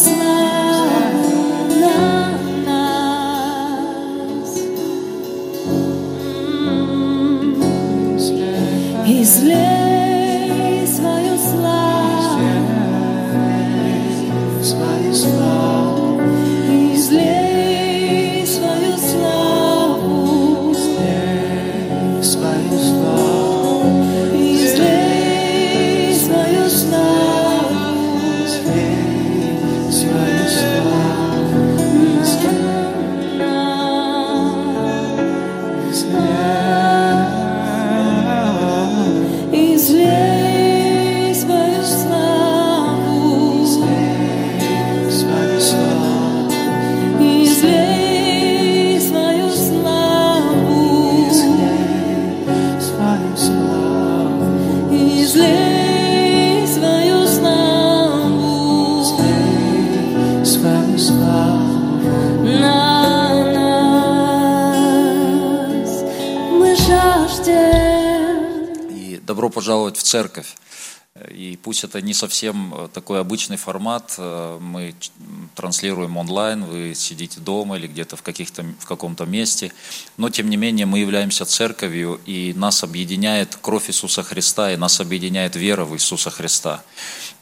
smile. Церковь. И пусть это не совсем э, такой обычный формат, э, мы транслируем онлайн, вы сидите дома или где-то в, каких-то, в каком-то месте, но тем не менее мы являемся церковью, и нас объединяет кровь Иисуса Христа, и нас объединяет вера в Иисуса Христа.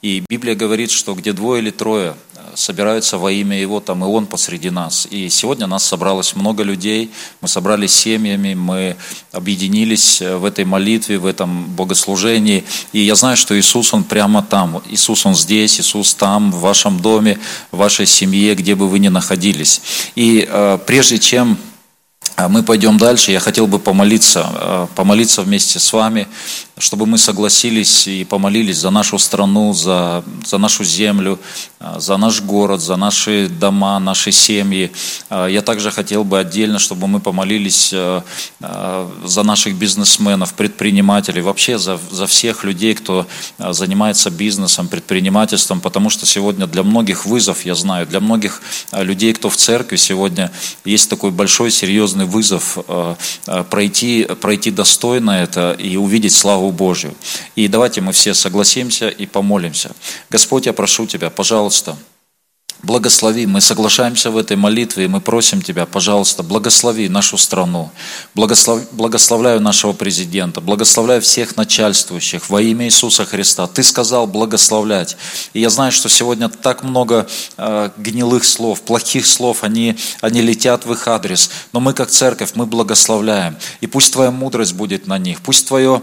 И Библия говорит, что где двое или трое собираются во имя Его, там и Он посреди нас. И сегодня нас собралось много людей, мы собрались семьями, мы объединились э, в этой молитве, в этом богослужении. И я знаю, что Иисус, Он прямо там. Иисус, Он здесь, Иисус там, в вашем доме, в вашей семье, где бы вы ни находились. И э, прежде чем мы пойдем дальше. Я хотел бы помолиться, э, помолиться вместе с вами, чтобы мы согласились и помолились за нашу страну, за, за нашу землю, э, за наш город, за наши дома, наши семьи. Э, Я также хотел бы отдельно, чтобы мы помолились за наших бизнесменов, предпринимателей, вообще за, за всех людей, кто занимается бизнесом, предпринимательством, потому что сегодня для многих вызов, я знаю, для многих людей, кто в церкви сегодня, есть такой большой, серьезный вызов э, э, пройти, пройти достойно это и увидеть славу Божью. И давайте мы все согласимся и помолимся. Господь, я прошу Тебя, пожалуйста, Благослови, мы соглашаемся в этой молитве, и мы просим Тебя, пожалуйста, благослови нашу страну, благослов, благословляю нашего президента, благословляю всех начальствующих во имя Иисуса Христа. Ты сказал благословлять. И я знаю, что сегодня так много э, гнилых слов, плохих слов, они, они летят в их адрес, но мы как церковь, мы благословляем. И пусть Твоя мудрость будет на них, пусть Твое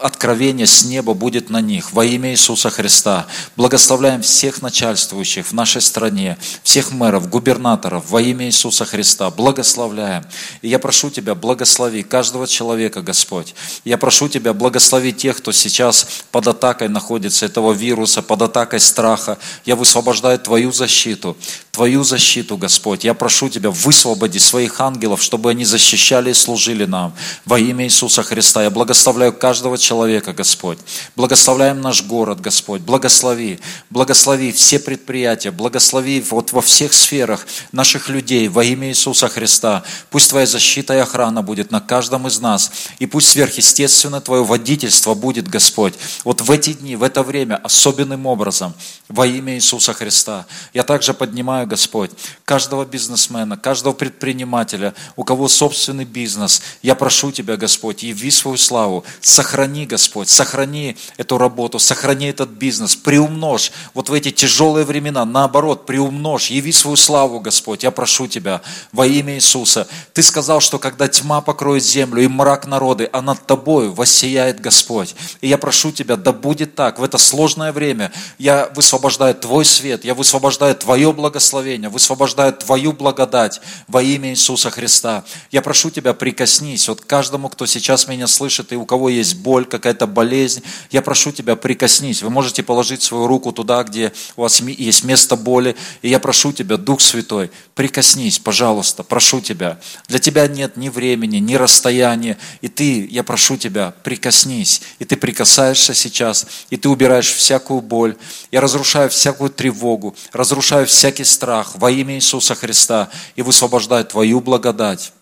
откровение с неба будет на них во имя Иисуса Христа. Благословляем всех начальствующих в нашей стране, всех мэров, губернаторов во имя Иисуса Христа. Благословляем. И я прошу Тебя, благослови каждого человека, Господь. Я прошу Тебя, благослови тех, кто сейчас под атакой находится этого вируса, под атакой страха. Я высвобождаю Твою защиту, Твою защиту, Господь. Я прошу Тебя, высвободи своих ангелов, чтобы они защищали и служили нам во имя Иисуса Христа. Я благословляю каждого человека, Господь. Благословляем наш город, Господь. Благослови, благослови все предприятия, благослови вот во всех сферах наших людей во имя Иисуса Христа. Пусть Твоя защита и охрана будет на каждом из нас. И пусть сверхъестественно Твое водительство будет, Господь, вот в эти дни, в это время особенным образом во имя Иисуса Христа. Я также поднимаю, Господь, каждого бизнесмена, каждого предпринимателя, у кого собственный бизнес. Я прошу Тебя, Господь, яви свою славу, сохрани, Господь, сохрани эту работу, сохрани этот бизнес, приумножь вот в эти тяжелые времена, наоборот, приумножь, яви свою славу, Господь, я прошу Тебя во имя Иисуса. Ты сказал, что когда тьма покроет землю и мрак народы, а над Тобою воссияет Господь. И я прошу Тебя, да будет так, в это сложное время я высвобождаю Твой свет, я высвобождаю Твое благословение, высвобождаю Твою благодать во имя Иисуса Христа. Я прошу Тебя, прикоснись вот каждому, кто сейчас меня слышит, и у кого есть боль, какая-то болезнь, я прошу Тебя, прикоснись. Вы можете положить свою руку туда, где у вас есть место боли, и я прошу Тебя, Дух Святой, прикоснись, пожалуйста, прошу Тебя. Для Тебя нет ни времени, ни расстояния, и Ты, я прошу Тебя, прикоснись, и Ты прикасаешься сейчас, и Ты убираешь всякую боль, я разрушаю всякую тревогу, разрушаю всякий страх во имя Иисуса Христа и высвобождаю Твою благодать.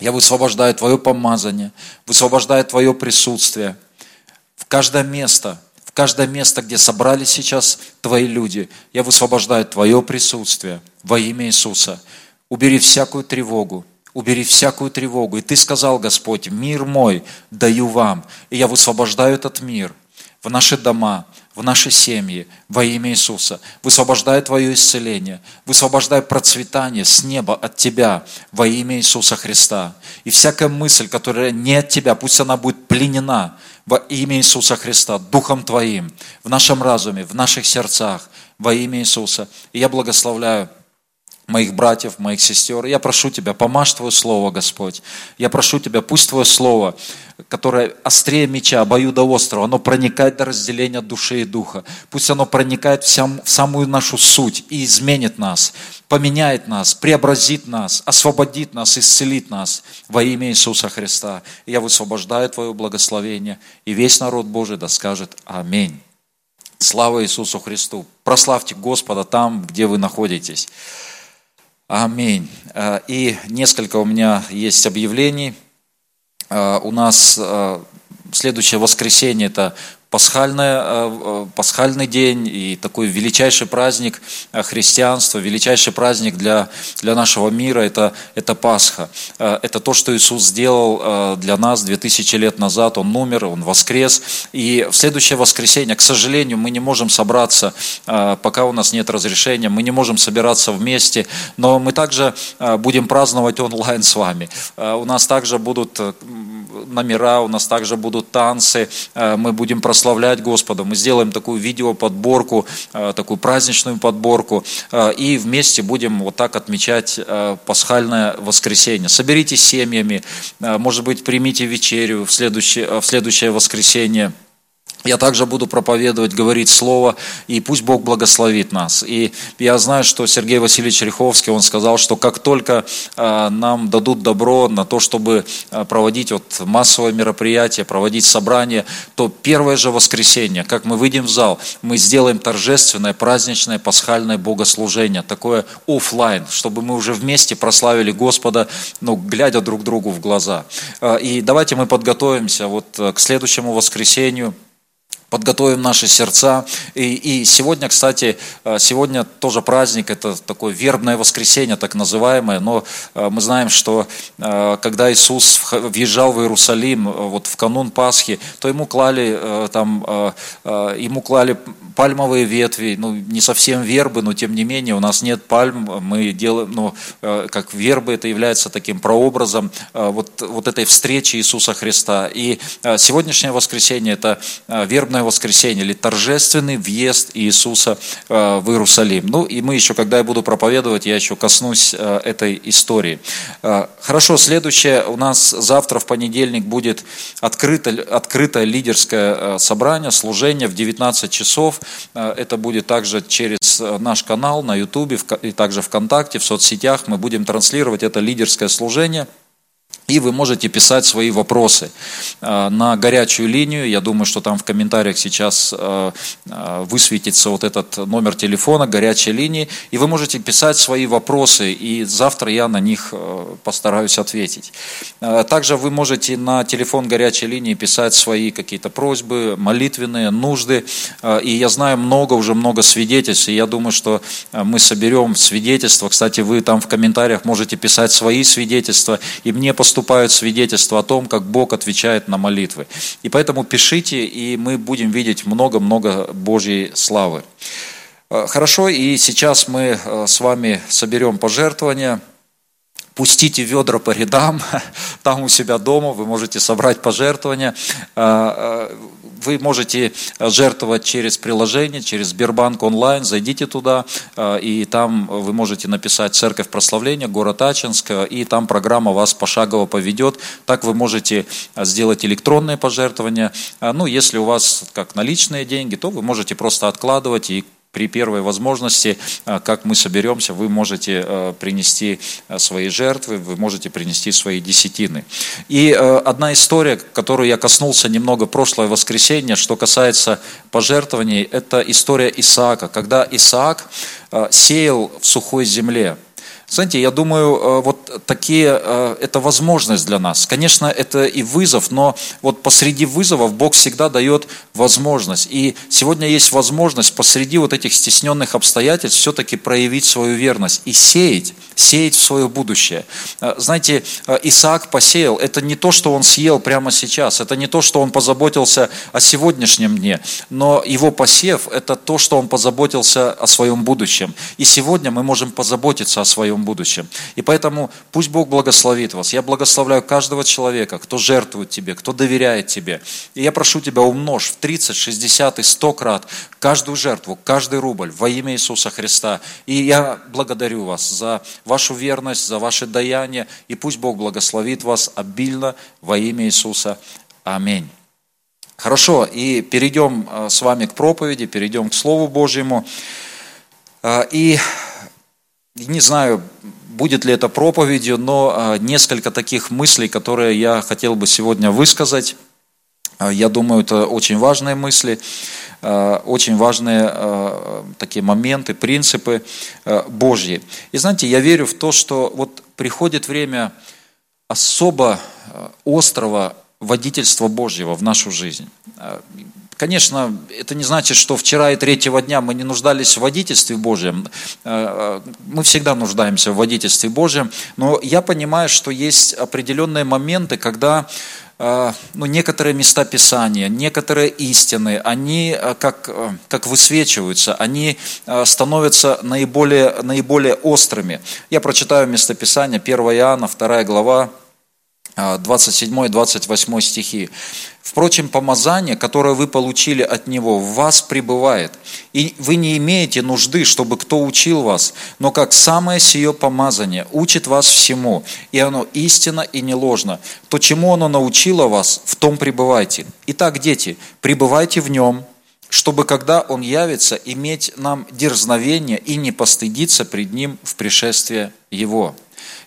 Я высвобождаю Твое помазание, высвобождаю Твое присутствие в каждое место, в каждое место, где собрались сейчас Твои люди. Я высвобождаю Твое присутствие во имя Иисуса. Убери всякую тревогу, убери всякую тревогу. И Ты сказал, Господь, мир мой даю вам. И я высвобождаю этот мир в наши дома, в наши семьи во имя Иисуса. Высвобождай Твое исцеление, высвобождай процветание с неба от Тебя во имя Иисуса Христа. И всякая мысль, которая не от Тебя, пусть она будет пленена во имя Иисуса Христа, Духом Твоим, в нашем разуме, в наших сердцах во имя Иисуса. И я благословляю моих братьев, моих сестер. Я прошу Тебя, помажь Твое Слово, Господь. Я прошу Тебя, пусть Твое Слово, которое острее меча, обоюдоострого, оно проникает до разделения души и духа. Пусть оно проникает в, сам, в самую нашу суть и изменит нас, поменяет нас, преобразит нас, освободит нас, исцелит нас во имя Иисуса Христа. И я высвобождаю Твое благословение, и весь народ Божий да скажет Аминь. Слава Иисусу Христу! Прославьте Господа там, где вы находитесь. Аминь. Э, и несколько у меня есть объявлений. Э, у нас э, следующее воскресенье – это пасхальное, э, э, пасхальный день и такой величайший праздник э, христианства, величайший праздник для, для нашего мира – это, это Пасха. Это то, что Иисус сделал для нас 2000 лет назад. Он умер, Он воскрес. И в следующее воскресенье, к сожалению, мы не можем собраться, пока у нас нет разрешения, мы не можем собираться вместе, но мы также будем праздновать онлайн с вами. У нас также будут номера, у нас также будут танцы, мы будем прославлять прославлять Господа. Мы сделаем такую видеоподборку, э, такую праздничную подборку, э, и вместе будем вот так отмечать э, пасхальное воскресенье. Соберитесь семьями, может быть, примите вечерю в следующее, в следующее воскресенье. Я также буду проповедовать, говорить Слово, и пусть Бог благословит нас. И я знаю, что Сергей Васильевич Риховский, он сказал, что как только э, нам дадут добро на то, чтобы э, проводить вот массовое мероприятие, проводить собрание, то первое же воскресенье, как мы выйдем в зал, мы сделаем торжественное, праздничное, пасхальное богослужение, такое офлайн, чтобы мы уже вместе прославили Господа, ну, глядя друг другу в глаза. Э, и давайте мы подготовимся вот к следующему воскресенью, подготовим наши сердца. И, и сегодня, кстати, э, сегодня тоже праздник, это такое вербное воскресенье, так называемое, но э, мы знаем, что э, когда Иисус въезжал в Иерусалим вот в канун Пасхи, то ему клали там, ему клали пальмовые ветви, ну, не совсем вербы, но тем не менее у нас нет пальм, мы делаем, ну, как вербы, это является таким прообразом вот, вот этой встречи Иисуса Христа. И сегодняшнее воскресенье – это вербное воскресенье или торжественный въезд Иисуса в Иерусалим. Ну и мы еще, когда я буду проповедовать, я еще коснусь этой истории. Хорошо, следующее у нас завтра в понедельник будет открыто, открытое лидерское собрание, служение в 19 часов. Это будет также через наш канал на YouTube и также ВКонтакте, в соцсетях. Мы будем транслировать это лидерское служение – и вы можете писать свои вопросы э, на горячую линию. Я думаю, что там в комментариях сейчас э, э, высветится вот этот номер телефона горячей линии. И вы можете писать свои вопросы, и завтра я на них постараюсь ответить. Также вы можете на телефон горячей линии писать свои какие-то просьбы, молитвенные, нужды. И я знаю много, уже много свидетельств, и я думаю, что мы соберем свидетельства. Кстати, вы там в комментариях можете писать свои свидетельства, и мне поступать поступают свидетельства о том, как Бог отвечает на молитвы. И поэтому пишите, и мы будем видеть много-много Божьей славы. Э, хорошо, и сейчас мы э, с вами соберем пожертвования. Пустите ведра по рядам, там у себя дома вы можете собрать пожертвования. Э, вы можете э, жертвовать через приложение, через Сбербанк онлайн, зайдите туда, э, и там вы можете написать «Церковь прославления», город Ачинск, и там программа вас пошагово поведет. Так вы можете э, сделать электронные пожертвования. Ну, если у вас как наличные деньги, то вы можете просто откладывать и при первой возможности, э, как мы соберемся, вы можете э, принести э, свои жертвы, вы можете принести свои десятины. И одна история, которую я коснулся немного прошлое воскресенье, что касается пожертвований, это история Исаака. Когда Исаак сеял в сухой земле, знаете, я думаю, э, вот такие, э, это возможность для нас. Конечно, это и вызов, но вот посреди вызовов Бог всегда дает возможность. И сегодня есть возможность посреди вот этих стесненных обстоятельств все-таки проявить свою верность и сеять, сеять в свое будущее. Э, знаете, Исаак посеял, это не то, что он съел прямо сейчас, это не то, что он позаботился о сегодняшнем дне, но его посев – это то, что он позаботился о своем будущем. И сегодня мы можем позаботиться о своем будущем. И поэтому пусть Бог благословит вас. Я благословляю каждого человека, кто жертвует тебе, кто доверяет тебе. И я прошу тебя, умножь в 30, 60 и 100 крат каждую жертву, каждый рубль во имя Иисуса Христа. И я благодарю вас за вашу верность, за ваше даяние. И пусть Бог благословит вас обильно во имя Иисуса. Аминь. Хорошо, и перейдем э, с вами к проповеди, перейдем к Слову Божьему. Э, и не знаю, будет ли это проповедью, но а, несколько таких мыслей, которые я хотел бы сегодня высказать. Я думаю, это очень важные мысли, очень важные такие моменты, принципы Божьи. И знаете, я верю в то, что вот приходит время особо острого водительства Божьего в нашу жизнь. Конечно, это не значит, что вчера и третьего дня мы не нуждались в водительстве Божьем. Э, э, мы всегда нуждаемся в водительстве Божьем, но я понимаю, что есть определенные моменты, когда ну, некоторые места Писания, некоторые истины, они как, как высвечиваются, они становятся наиболее, наиболее острыми. Я прочитаю местописание 1 Иоанна, 2 глава, 27-28 стихи. Впрочем, помазание, которое вы получили от Него, в вас пребывает. И вы не имеете нужды, чтобы кто учил вас, но как самое сие помазание учит вас всему, и оно истинно и не ложно. То, чему оно научило вас, в том пребывайте. Итак, дети, пребывайте в нем, чтобы, когда Он явится, иметь нам дерзновение и не постыдиться пред Ним в пришествие Его.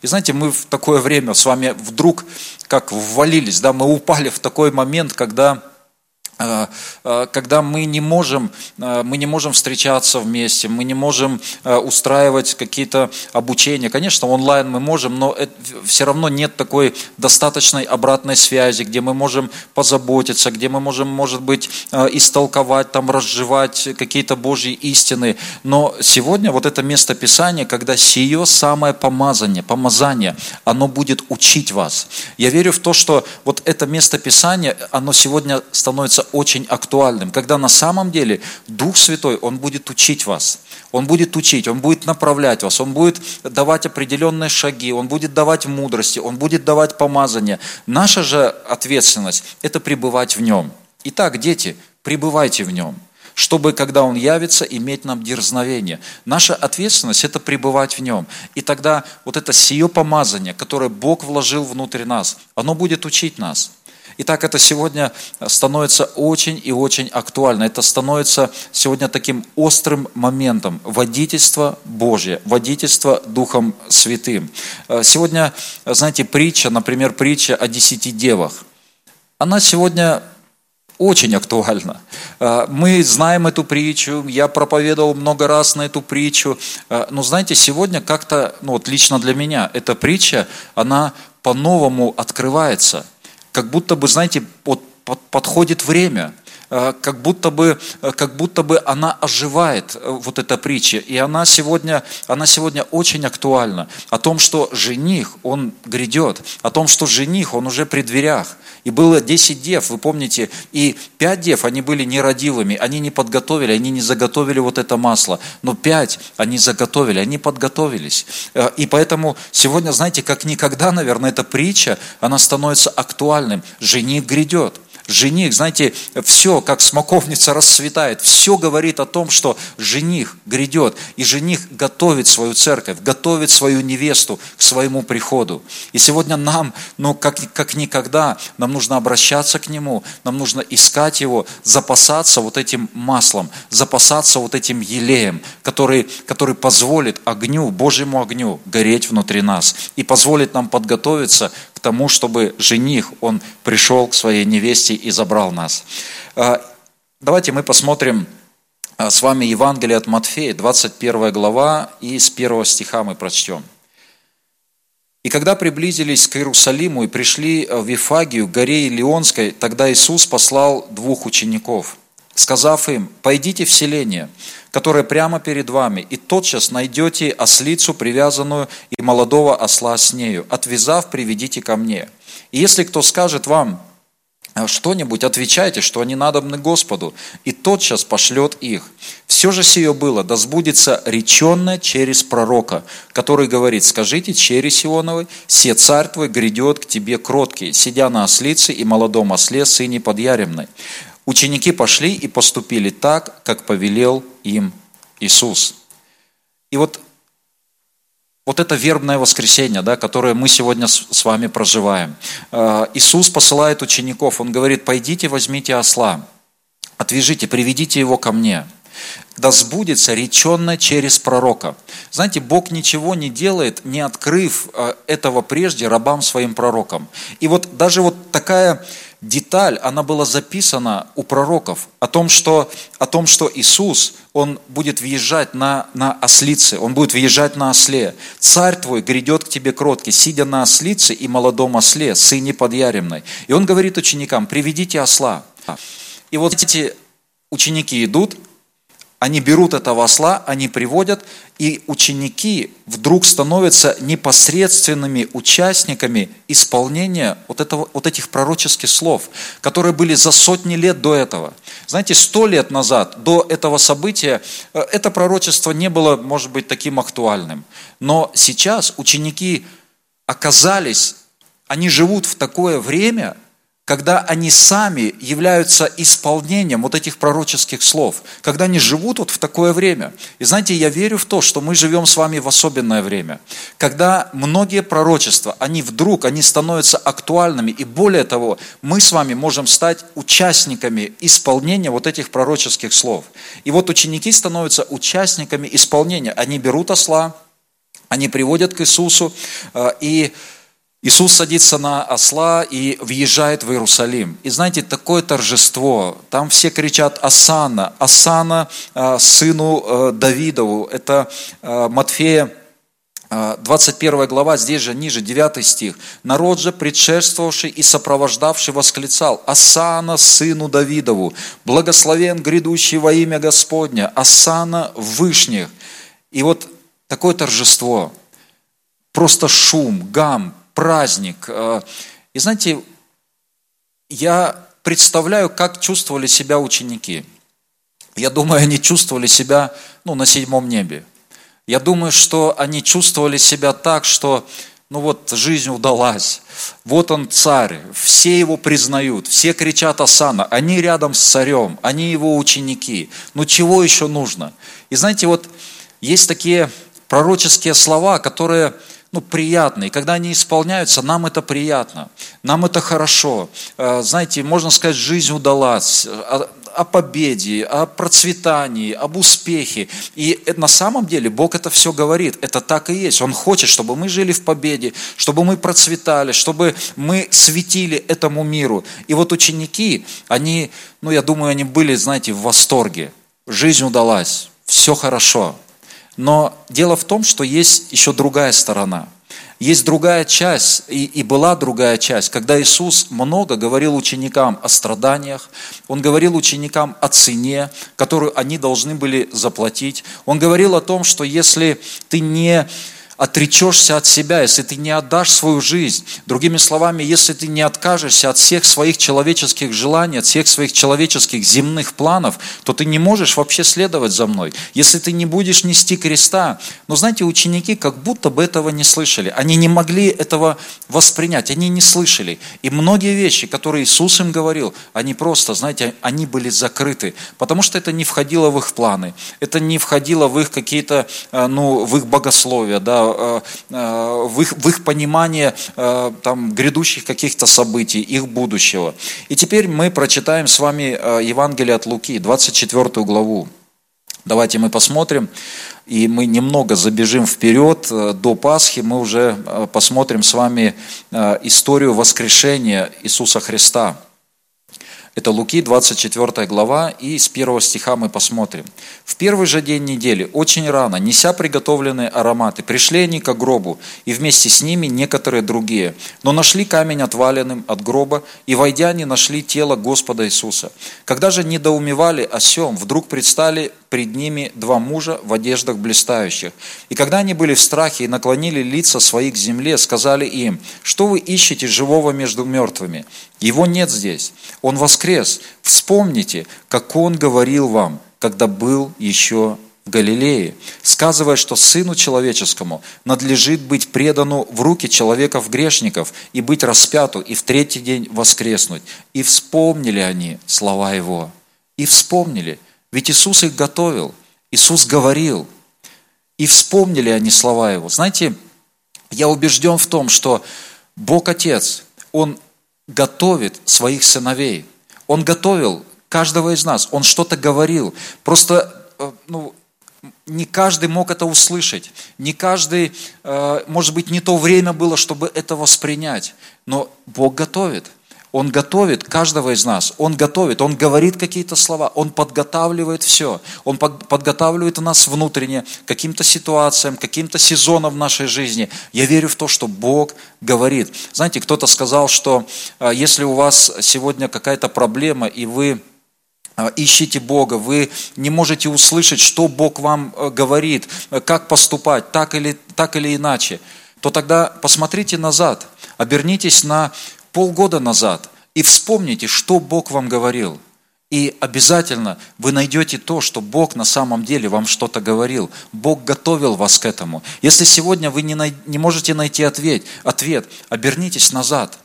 И знаете, мы в такое время с вами вдруг как ввалились, да, мы упали в такой момент, когда когда мы не можем, э, мы не можем встречаться вместе, мы не можем устраивать какие-то обучения. Конечно, онлайн мы можем, но все равно нет такой достаточной обратной связи, где мы можем позаботиться, где мы можем, может быть, истолковать, там, разжевать какие-то Божьи истины. Но сегодня вот это место Писания, когда сие самое помазание, помазание, оно будет учить вас. Я верю в то, что вот это место Писания, оно сегодня становится очень актуальным, когда на самом деле Дух Святой, Он будет учить вас. Он будет учить, Он будет направлять вас, Он будет давать определенные шаги, Он будет давать мудрости, Он будет давать помазание. Наша же ответственность – это пребывать в Нем. Итак, дети, пребывайте в Нем чтобы, когда Он явится, иметь нам дерзновение. Наша ответственность – это пребывать в Нем. И тогда вот это сие помазание, которое Бог вложил внутрь нас, оно будет учить нас. Итак, это сегодня становится очень и очень актуально. Это становится сегодня таким острым моментом водительства Божье, водительства Духом Святым. Э, сегодня, знаете, притча, например, притча о десяти девах, она сегодня очень актуальна. Э, мы знаем эту притчу, я проповедовал много раз на эту притчу, э, но знаете, сегодня как-то, ну вот лично для меня, эта притча, она по-новому открывается – как будто бы, знаете, вот подходит время, э, как будто бы, э, как будто бы она оживает, э, вот эта притча. И она сегодня, она сегодня очень актуальна. О том, что жених, он грядет. О том, что жених, он уже при дверях. И было 10 дев, вы помните, и 5 дев, они были нерадивыми, они не подготовили, они не заготовили вот это масло, но 5 они заготовили, они подготовились. Э, и поэтому сегодня, знаете, как никогда, наверное, эта притча, она становится актуальным. Жених грядет жених, знаете, все, как смоковница расцветает, все говорит о том, что жених грядет, и жених готовит свою церковь, готовит свою невесту к своему приходу. И сегодня нам, ну, как, как никогда, нам нужно обращаться к нему, нам нужно искать его, запасаться вот этим маслом, запасаться вот этим елеем, который, который позволит огню, Божьему огню гореть внутри нас и позволит нам подготовиться к тому, чтобы жених, он пришел к своей невесте и забрал нас. А, давайте мы посмотрим а, с вами Евангелие от Матфея, 21 глава, и с 1 стиха мы прочтем. «И когда приблизились к Иерусалиму и пришли в Вифагию, горе Илионской, тогда Иисус послал двух учеников, сказав им, «Пойдите в селение, которое прямо перед вами, и тотчас найдете ослицу, привязанную, и молодого осла с нею. Отвязав, приведите ко мне. И если кто скажет вам «А что-нибудь, отвечайте, что они надобны Господу, и тотчас пошлет их. Все же сие было, да сбудется реченное через пророка, который говорит, скажите чере Сионовой, се царь твой грядет к тебе кроткий, сидя на ослице и молодом осле, сыне подъяремной. Ученики пошли и поступили так, как повелел им Иисус. И вот, вот это вербное воскресенье, да, которое мы сегодня с вами проживаем. Э, Иисус посылает учеников, Он говорит, пойдите, возьмите осла, отвяжите, приведите его ко мне – да сбудется реченное через пророка. Знаете, Бог ничего не делает, не открыв э, этого прежде рабам своим пророкам. И вот даже вот такая деталь, она была записана у пророков о том, что, о том, что Иисус, Он будет въезжать на, на ослице, Он будет въезжать на осле. Царь твой грядет к тебе кроткий, сидя на ослице и молодом осле, сыне подъяремной. И Он говорит ученикам, приведите осла. И вот эти ученики идут, они берут этого осла, они приводят, и ученики вдруг становятся непосредственными участниками исполнения вот, этого, вот этих пророческих слов, которые были за сотни лет до этого. Знаете, сто лет назад, до этого события, э, это пророчество не было, может быть, таким актуальным. Но сейчас ученики оказались, они живут в такое время, когда они сами являются исполнением вот этих пророческих слов, когда они живут вот в такое время. И знаете, я верю в то, что мы живем с вами в особенное время, когда многие пророчества, они вдруг, они становятся актуальными, и более того, мы с вами можем стать участниками исполнения вот этих пророческих слов. И вот ученики становятся участниками исполнения. Они берут осла, они приводят к Иисусу, э, и Иисус садится на осла и въезжает в Иерусалим. И знаете, такое торжество. Там все кричат «Асана», «Асана» э, сыну э, Давидову. Это э, Матфея 21 глава, здесь же ниже, 9 стих. «Народ же, предшествовавший и сопровождавший, восклицал, «Асана сыну Давидову, благословен грядущий во имя Господня, Асана вышних». И вот такое торжество, просто шум, гам, праздник. Э, и знаете, я представляю, как чувствовали себя ученики. Я думаю, они чувствовали себя ну, на седьмом небе. Я думаю, что они чувствовали себя так, что ну вот жизнь удалась, вот он царь, все его признают, все кричат Асана, они рядом с царем, они его ученики. Ну чего еще нужно? И знаете, вот есть такие пророческие слова, которые ну, приятно. И когда они исполняются, нам это приятно, нам это хорошо. Э, знаете, можно сказать, жизнь удалась, о, о победе, о процветании, об успехе. И на самом деле Бог это все говорит. Это так и есть. Он хочет, чтобы мы жили в победе, чтобы мы процветали, чтобы мы светили этому миру. И вот ученики, они, ну, я думаю, они были, знаете, в восторге. Жизнь удалась, все хорошо. Но дело в том, что есть еще другая сторона. Есть другая часть, и, и была другая часть, когда Иисус много говорил ученикам о страданиях, Он говорил ученикам о цене, которую они должны были заплатить. Он говорил о том, что если ты не отречешься от себя, если ты не отдашь свою жизнь, другими словами, если ты не откажешься от всех своих человеческих желаний, от всех своих человеческих земных планов, то ты не можешь вообще следовать за мной. Если ты не будешь нести креста, но знаете, ученики как будто бы этого не слышали, они не могли этого воспринять, они не слышали. И многие вещи, которые Иисус им говорил, они просто, знаете, они были закрыты, потому что это не входило в их планы, это не входило в их какие-то, э, ну, в их богословия, да, в их, в их понимание э, там, грядущих каких-то событий, их будущего. И теперь мы прочитаем с вами Евангелие от Луки, 24 главу. Давайте мы посмотрим, и мы немного забежим вперед до Пасхи, мы уже посмотрим с вами историю воскрешения Иисуса Христа. Это Луки, 24 глава, и с первого стиха мы посмотрим. «В первый же день недели, очень рано, неся приготовленные ароматы, пришли они к гробу, и вместе с ними некоторые другие. Но нашли камень отваленным от гроба, и, войдя, не нашли тело Господа Иисуса. Когда же недоумевали о сем, вдруг предстали пред ними два мужа в одеждах блистающих. И когда они были в страхе и наклонили лица свои к земле, сказали им, что вы ищете живого между мертвыми? Его нет здесь. Он воскрес. Вспомните, как он говорил вам, когда был еще в Галилее, сказывая, что Сыну Человеческому надлежит быть предану в руки человеков-грешников и быть распяту, и в третий день воскреснуть. И вспомнили они слова Его. И вспомнили – ведь Иисус их готовил, Иисус говорил, и вспомнили они слова Его. Знаете, я убежден в том, что Бог Отец, Он готовит своих сыновей. Он готовил каждого из нас, Он что-то говорил. Просто э, ну, не каждый мог это услышать, не каждый, э, может быть, не то время было, чтобы это воспринять, но Бог готовит. Он готовит каждого из нас. Он готовит, Он говорит какие-то слова, Он подготавливает все. Он подготавливает нас внутренне к каким-то ситуациям, каким-то сезонам в нашей жизни. Я верю в то, что Бог говорит. Знаете, кто-то сказал, что а, если у вас сегодня какая-то проблема, и вы а, ищите Бога, вы не можете услышать, что Бог вам э, говорит, э, как поступать, так или, так или иначе, то тогда посмотрите назад, обернитесь на полгода назад и вспомните, что Бог вам говорил. И обязательно вы найдете то, что Бог на самом деле вам что-то говорил. Бог готовил вас к этому. Если сегодня вы не, най- не можете найти ответ, ответ, обернитесь назад.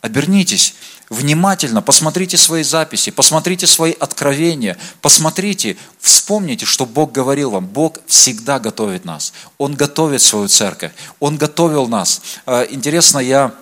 Обернитесь внимательно, посмотрите свои записи, посмотрите свои откровения, посмотрите, вспомните, что Бог говорил вам. Бог всегда готовит нас. Он готовит свою церковь. Он готовил нас. А, интересно, я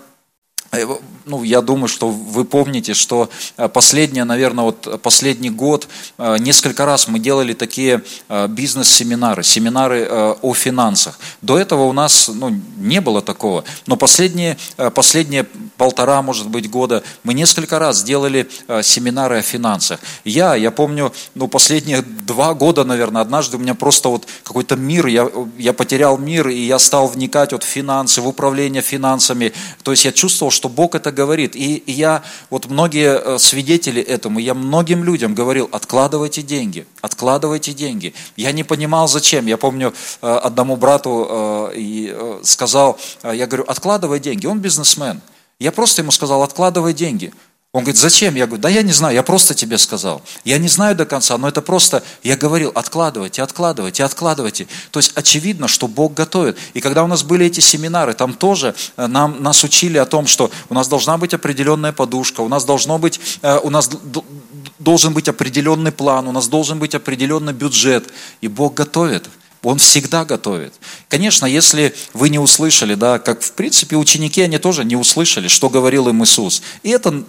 ну, я думаю, что вы помните, что э, последнее, наверное, вот последний год э, несколько раз мы делали такие бизнес-семинары, семинары о финансах. До этого у нас ну, не было такого, но последние, последние полтора, может быть, года мы несколько раз делали семинары о финансах. Я, я помню, ну, последние два года, наверное, однажды у меня просто вот какой-то мир, я, я потерял мир, и я стал вникать вот в финансы, в управление финансами. То есть я чувствовал, что что Бог это говорит. И я, вот многие э, свидетели этому, я многим людям говорил, откладывайте деньги, откладывайте деньги. Я не понимал, зачем. Я помню, э, одному брату э, сказал, я говорю, откладывай деньги. Он бизнесмен. Я просто ему сказал, откладывай деньги. Он говорит, зачем? Я говорю, да я не знаю, я просто тебе сказал. Я не знаю до конца, но это просто, я говорил, откладывайте, откладывайте, откладывайте. То есть очевидно, что Бог готовит. И когда у нас были эти семинары, там тоже э, нам, нас учили о том, что у нас должна быть определенная подушка, у нас должно быть, э, у нас должен быть определенный план, у нас должен быть определенный бюджет. И Бог готовит. Он всегда готовит. Конечно, если вы не услышали, да, как в принципе ученики, они тоже не услышали, что говорил им Иисус. И это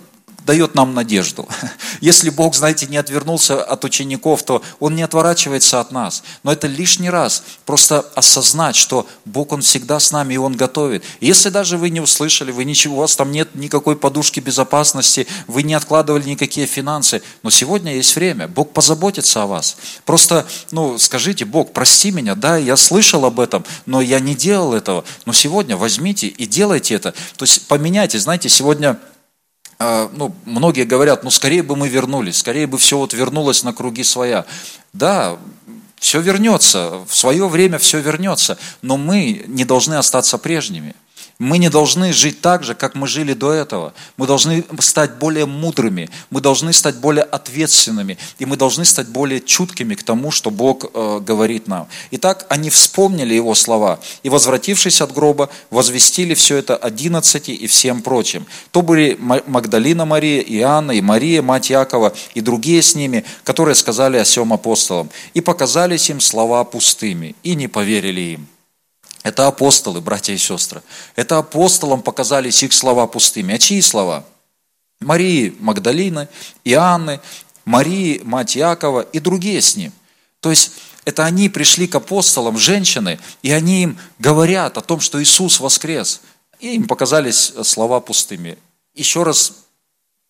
дает нам надежду. Если Бог, знаете, не отвернулся от учеников, то Он не отворачивается от нас. Но это лишний раз просто осознать, что Бог, Он всегда с нами, и Он готовит. если даже вы не услышали, вы ничего, у вас там нет никакой подушки безопасности, вы не откладывали никакие финансы, но сегодня есть время, Бог позаботится о вас. Просто, ну, скажите, Бог, прости меня, да, я слышал об этом, но я не делал этого. Но сегодня возьмите и делайте это. То есть поменяйте, знаете, сегодня ну, многие говорят, ну, скорее бы мы вернулись, скорее бы все вот вернулось на круги своя. Да, все вернется, в свое время все вернется, но мы не должны остаться прежними. Мы не должны жить так же, как мы жили до этого. Мы должны стать более мудрыми, мы должны стать более ответственными, и мы должны стать более чуткими к тому, что Бог э, говорит нам. Итак, они вспомнили его слова, и, возвратившись от гроба, возвестили все это одиннадцати и всем прочим. То были Магдалина Мария, и Иоанна, и Мария, мать Якова, и другие с ними, которые сказали о сем апостолам, и показались им слова пустыми, и не поверили им. Это апостолы, братья и сестры. Это апостолам показались их слова пустыми. А чьи слова? Марии Магдалины, Иоанны, Марии, мать Якова и другие с ним. То есть это они пришли к апостолам, женщины, и они им говорят о том, что Иисус воскрес. И им показались слова пустыми. Еще раз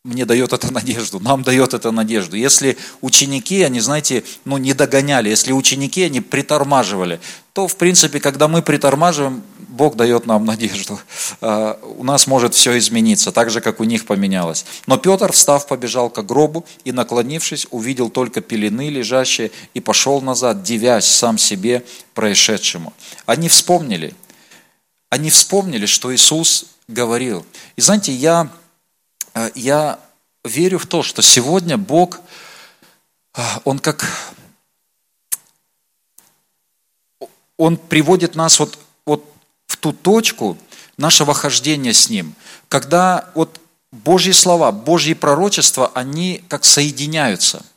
мне дает это надежду, нам дает это надежду. Если ученики, они, знаете, ну, не догоняли, если ученики, они притормаживали, то, в принципе, когда мы притормаживаем, Бог дает нам надежду. А, у нас может все измениться, так же, как у них поменялось. Но Петр, встав, побежал к гробу и, наклонившись, увидел только пелены лежащие и пошел назад, дивясь сам себе происшедшему. Они вспомнили, они вспомнили, что Иисус говорил. И знаете, я я верю в то, что сегодня Бог, э, Он как... Он приводит нас вот, вот в ту точку нашего хождения с Ним, когда вот Божьи слова, Божьи пророчества, они как соединяются –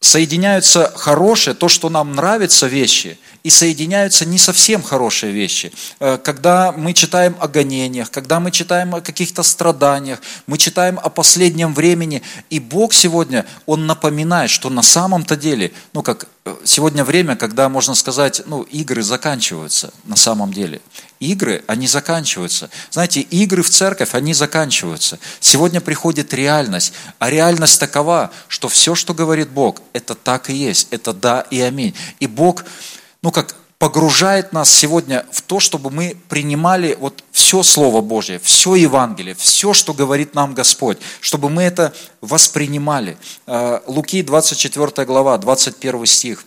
соединяются хорошие, то, что нам нравятся вещи, и соединяются не совсем хорошие вещи. Э, когда мы читаем о гонениях, когда мы читаем о каких-то страданиях, мы читаем о последнем времени, и Бог сегодня, Он напоминает, что на самом-то деле, ну как сегодня время, когда, можно сказать, ну, игры заканчиваются на самом деле. Игры, они заканчиваются. Знаете, игры в церковь, они заканчиваются. Сегодня приходит реальность. А реальность такова, что все, что говорит Бог, это так и есть. Это да и аминь. И Бог, ну, как погружает нас сегодня в то, чтобы мы принимали вот все Слово Божье, все Евангелие, все, что говорит нам Господь, чтобы мы это воспринимали. Э, Луки 24 глава, 21 стих.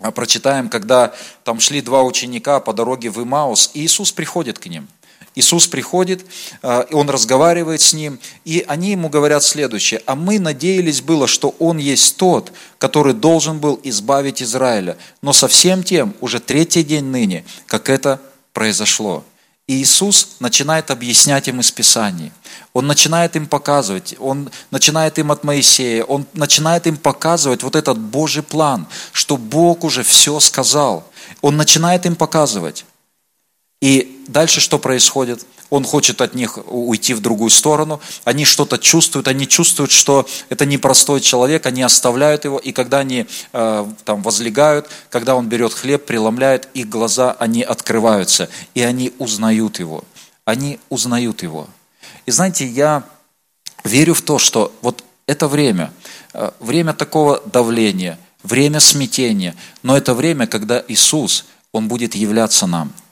Э, прочитаем, когда там шли два ученика по дороге в Имаус, и Иисус приходит к ним – Иисус приходит, э, Он разговаривает с ним, и они ему говорят следующее. «А мы надеялись было, что Он есть тот, который должен был избавить Израиля, но совсем тем уже третий день ныне, как это произошло». И Иисус начинает объяснять им из Писаний. Он начинает им показывать, Он начинает им от Моисея, Он начинает им показывать вот этот Божий план, что Бог уже все сказал. Он начинает им показывать. И дальше что происходит? Он хочет от них уйти в другую сторону. Они что-то чувствуют, они чувствуют, что это непростой человек, они оставляют его. И когда они э, там возлегают, когда он берет хлеб, преломляет, их глаза, они открываются. И они узнают его. Они узнают его. И знаете, я верю в то, что вот это время, э, время такого давления, время смятения, но это время, когда Иисус, Он будет являться нам –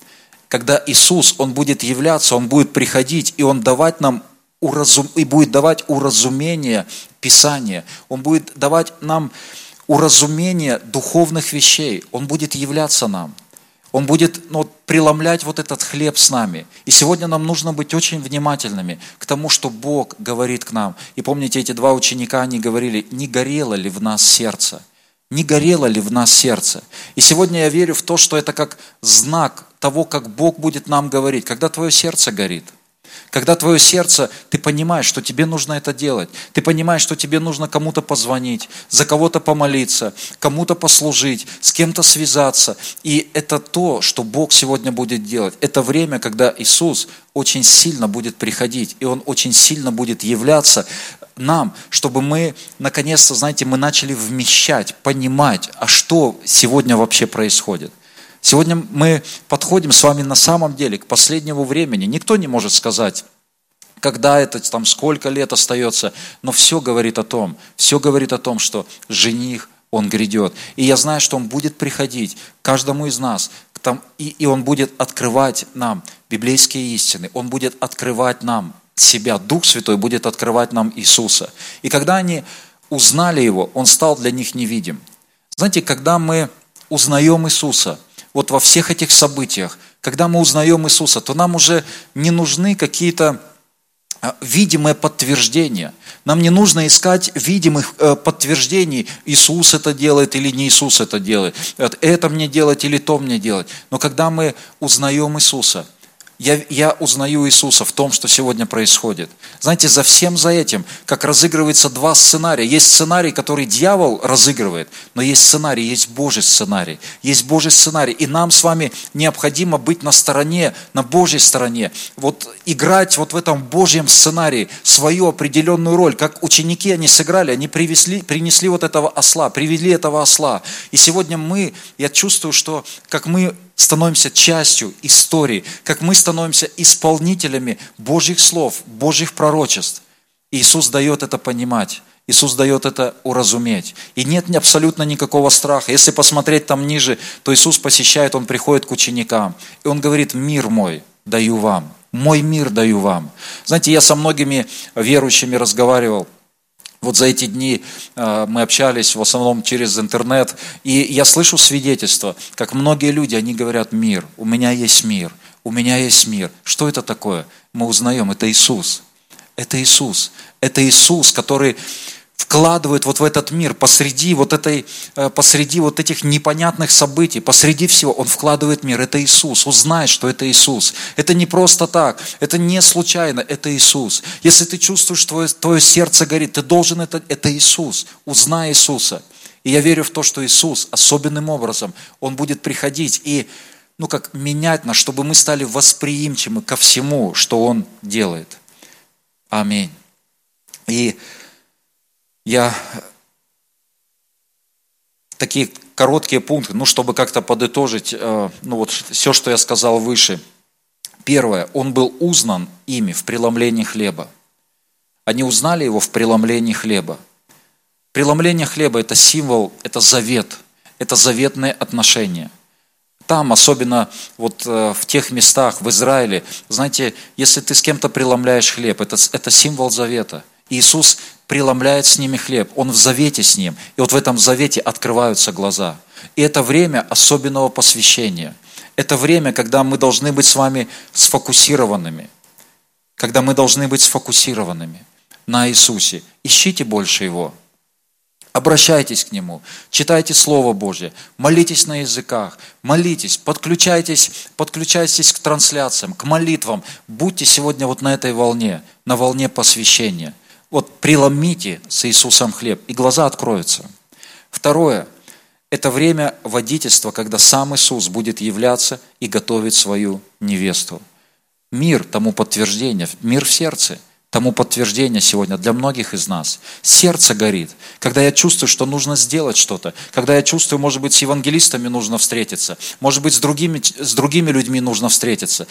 когда Иисус, Он будет являться, Он будет приходить, и Он давать нам уразум, и будет давать уразумение Писания, Он будет давать нам уразумение духовных вещей, Он будет являться нам. Он будет ну, преломлять вот этот хлеб с нами. И сегодня нам нужно быть очень внимательными к тому, что Бог говорит к нам. И помните, эти два ученика, они говорили, не горело ли в нас сердце? Не горело ли в нас сердце? И сегодня я верю в то, что это как знак того, как Бог будет нам говорить. Когда твое сердце горит, когда твое сердце, ты понимаешь, что тебе нужно это делать. Ты понимаешь, что тебе нужно кому-то позвонить, за кого-то помолиться, кому-то послужить, с кем-то связаться. И это то, что Бог сегодня будет делать. Это время, когда Иисус очень сильно будет приходить, и Он очень сильно будет являться нам, чтобы мы, наконец-то, знаете, мы начали вмещать, понимать, а что сегодня вообще происходит. Сегодня мы подходим с вами на самом деле к последнему времени. Никто не может сказать, когда это, там, сколько лет остается, но все говорит о том, все говорит о том, что жених, он грядет. И я знаю, что он будет приходить каждому из нас, там, и, и он будет открывать нам библейские истины, он будет открывать нам себя, Дух Святой будет открывать нам Иисуса. И когда они узнали Его, Он стал для них невидим. Знаете, когда мы узнаем Иисуса, вот во всех этих событиях, когда мы узнаем Иисуса, то нам уже не нужны какие-то а, видимые подтверждения. Нам не нужно искать видимых э, подтверждений, Иисус это делает или не Иисус это делает, это мне делать или то мне делать. Но когда мы узнаем Иисуса – я, я узнаю Иисуса в том, что сегодня происходит. Знаете, за всем за этим, как разыгрывается два сценария. Есть сценарий, который дьявол разыгрывает, но есть сценарий, есть Божий сценарий. Есть Божий сценарий. И нам с вами необходимо быть на стороне, на Божьей стороне. Вот играть вот в этом Божьем сценарии свою определенную роль. Как ученики они сыграли, они привезли, принесли вот этого осла, привели этого осла. И сегодня мы, я чувствую, что как мы становимся частью истории, как мы становимся исполнителями Божьих слов, Божьих пророчеств. Иисус дает это понимать. Иисус дает это уразуметь. И нет абсолютно никакого страха. Если посмотреть там ниже, то Иисус посещает, Он приходит к ученикам. И Он говорит, мир мой даю вам. Мой мир даю вам. Знаете, я со многими верующими разговаривал. Вот за эти дни э, мы общались в основном через интернет, и я слышу свидетельства, как многие люди, они говорят, мир, у меня есть мир, у меня есть мир. Что это такое? Мы узнаем, это Иисус. Это Иисус. Это Иисус, который вкладывает вот в этот мир, посреди вот, этой, э, посреди вот этих непонятных событий, посреди всего, Он вкладывает мир. Это Иисус. Узнай, что это Иисус. Это не просто так, это не случайно, это Иисус. Если ты чувствуешь, твое, твое сердце горит, ты должен это, это Иисус. Узнай Иисуса. И я верю в то, что Иисус особенным образом, Он будет приходить и ну, как менять нас, чтобы мы стали восприимчивы ко всему, что Он делает. Аминь. И я такие короткие пункты, ну, чтобы как-то подытожить, э, ну, вот все, что я сказал выше. Первое, он был узнан ими в преломлении хлеба. Они узнали его в преломлении хлеба. Преломление хлеба – это символ, это завет, это заветные отношения. Там, особенно вот э, в тех местах, в Израиле, знаете, если ты с кем-то преломляешь хлеб, это, это символ завета. Иисус преломляет с ними хлеб, Он в завете с ним. И вот в этом завете открываются глаза. И это время особенного посвящения. Это время, когда мы должны быть с вами сфокусированными. Когда мы должны быть сфокусированными на Иисусе. Ищите больше Его. Обращайтесь к Нему, читайте Слово Божье, молитесь на языках, молитесь, подключайтесь, подключайтесь к трансляциям, к молитвам. Будьте сегодня вот на этой волне, на волне посвящения. Вот преломите с Иисусом хлеб, и глаза откроются. Второе – это время водительства, когда сам Иисус будет являться и готовить свою невесту. Мир тому подтверждение, мир в сердце – тому подтверждение сегодня для многих из нас. Сердце горит, когда я чувствую, что нужно сделать что-то, когда я чувствую, может быть, с евангелистами нужно встретиться, может быть, с другими, с другими людьми нужно встретиться.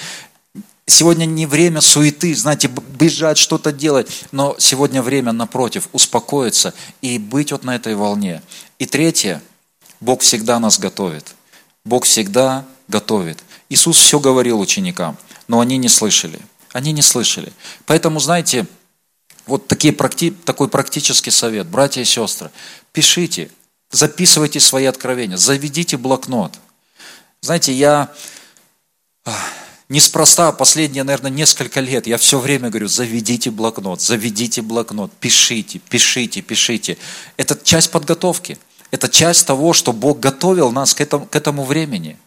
Сегодня не время суеты, знаете, бежать, что-то делать, но сегодня время, напротив, успокоиться и быть вот на этой волне. И третье, Бог всегда нас готовит. Бог всегда готовит. Иисус все говорил ученикам, но они не слышали – они не слышали. Поэтому, знаете, вот такие, такой практический совет, братья и сестры, пишите, записывайте свои откровения, заведите блокнот. Знаете, я неспроста последние, наверное, несколько лет, я все время говорю, заведите блокнот, заведите блокнот, пишите, пишите, пишите. Это часть подготовки. Это часть того, что Бог готовил нас к этому, к этому времени.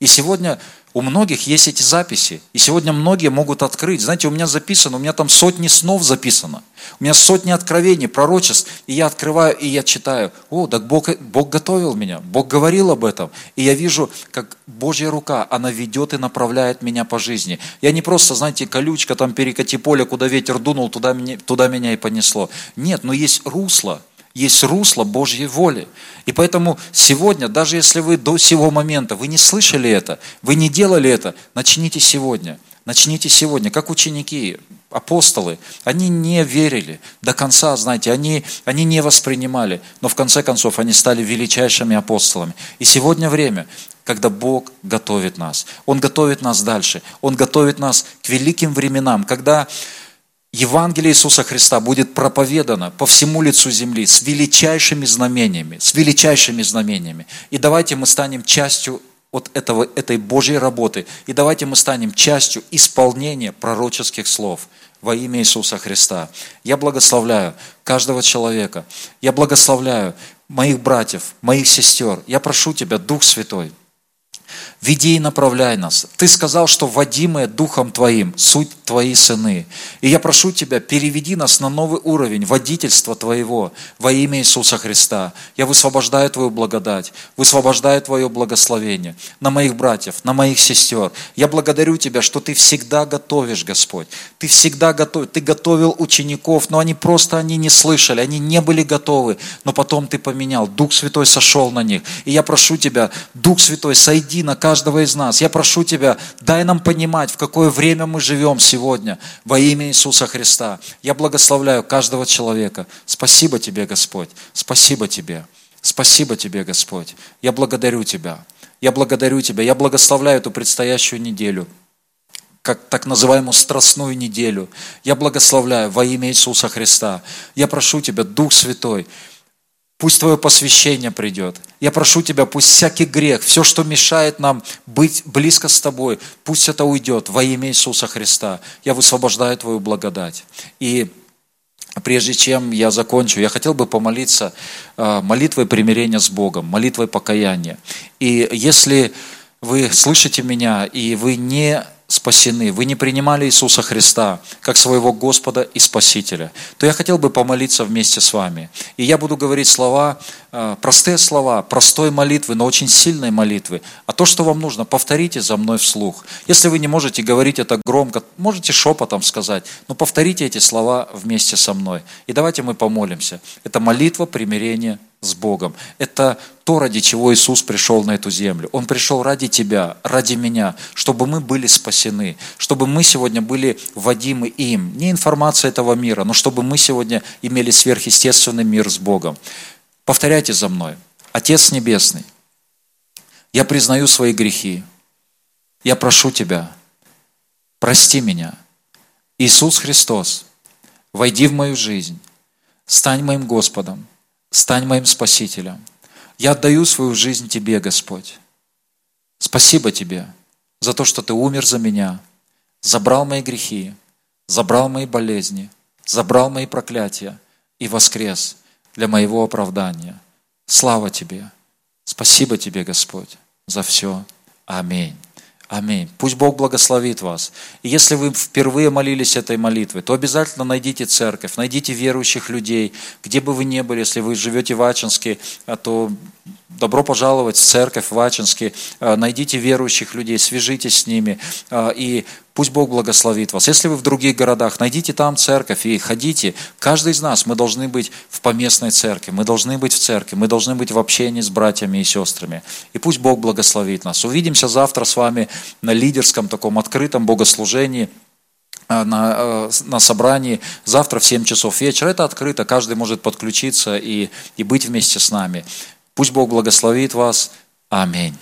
И сегодня у многих есть эти записи. И сегодня многие могут открыть. Знаете, у меня записано, у меня там сотни снов записано. У меня сотни откровений, пророчеств. И я открываю, и я читаю. О, так Бог, Бог готовил меня. Бог говорил об этом. И я вижу, как Божья рука, она ведет и направляет меня по жизни. Я не просто, знаете, колючка, там перекати поле, куда ветер дунул, туда туда меня и понесло. Нет, но есть русло есть русло Божьей воли. И поэтому сегодня, даже если вы до сего момента, вы не слышали это, вы не делали это, начните сегодня. Начните сегодня, как ученики, апостолы, они не верили до конца, знаете, они, они не воспринимали, но в конце концов они стали величайшими апостолами. И сегодня время, когда Бог готовит нас. Он готовит нас дальше. Он готовит нас к великим временам, когда Евангелие Иисуса Христа будет проповедано по всему лицу земли с величайшими знамениями, с величайшими знамениями. И давайте мы станем частью от этого, этой Божьей работы. И давайте мы станем частью исполнения пророческих слов во имя Иисуса Христа. Я благословляю каждого человека. Я благословляю моих братьев, моих сестер. Я прошу Тебя, Дух Святой, Веди и направляй нас. Ты сказал, что водимые Духом Твоим, суть Твои сыны. И я прошу Тебя, переведи нас на новый уровень водительства Твоего во имя Иисуса Христа. Я высвобождаю Твою благодать, высвобождаю Твое благословение на моих братьев, на моих сестер. Я благодарю Тебя, что Ты всегда готовишь, Господь. Ты всегда готов, Ты готовил учеников, но они просто они не слышали, они не были готовы, но потом Ты поменял. Дух Святой сошел на них. И я прошу Тебя, Дух Святой, сойди на каждого из нас. Я прошу Тебя, дай нам понимать, в какое время мы живем сегодня во имя Иисуса Христа. Я благословляю каждого человека. Спасибо Тебе, Господь. Спасибо Тебе. Спасибо Тебе, Господь. Я благодарю Тебя. Я благодарю Тебя. Я благословляю эту предстоящую неделю как так называемую страстную неделю. Я благословляю во имя Иисуса Христа. Я прошу Тебя, Дух Святой, Пусть Твое посвящение придет. Я прошу Тебя, пусть всякий грех, все, что мешает нам быть близко с Тобой, пусть это уйдет во имя Иисуса Христа. Я высвобождаю Твою благодать. И прежде чем я закончу, я хотел бы помолиться э, молитвой примирения с Богом, молитвой покаяния. И если вы слышите меня, и вы не спасены, вы не принимали Иисуса Христа как своего Господа и Спасителя, то я хотел бы помолиться вместе с вами. И я буду говорить слова, э, простые слова, простой молитвы, но очень сильной молитвы. А то, что вам нужно, повторите за мной вслух. Если вы не можете говорить это громко, можете шепотом сказать, но повторите эти слова вместе со мной. И давайте мы помолимся. Это молитва примирения с Богом. Это то, ради чего Иисус пришел на эту землю. Он пришел ради тебя, ради меня, чтобы мы были спасены, чтобы мы сегодня были водимы им. Не информация этого мира, но чтобы мы сегодня имели сверхъестественный мир с Богом. Повторяйте за мной. Отец Небесный, я признаю свои грехи. Я прошу Тебя, прости меня. Иисус Христос, войди в мою жизнь, стань моим Господом, стань моим Спасителем. Я отдаю свою жизнь Тебе, Господь. Спасибо Тебе за то, что Ты умер за меня, забрал мои грехи, забрал мои болезни, забрал мои проклятия и воскрес для моего оправдания. Слава Тебе! Спасибо Тебе, Господь, за все. Аминь. Аминь. Пусть Бог благословит вас. И если вы впервые молились этой молитвой, то обязательно найдите церковь, найдите верующих людей, где бы вы ни были, если вы живете в Ачинске, а то добро пожаловать в церковь в Ачинске, а, найдите верующих людей, свяжитесь с ними, а, и пусть Бог благословит вас. Если вы в других городах, найдите там церковь и ходите. Каждый из нас, мы должны быть в поместной церкви, мы должны быть в церкви, мы должны быть в общении с братьями и сестрами. И пусть Бог благословит нас. Увидимся завтра с вами на лидерском таком открытом богослужении а, на, на собрании завтра в 7 часов вечера. Это открыто, каждый может подключиться и, и быть вместе с нами. Пусть Бог благословит вас. Аминь.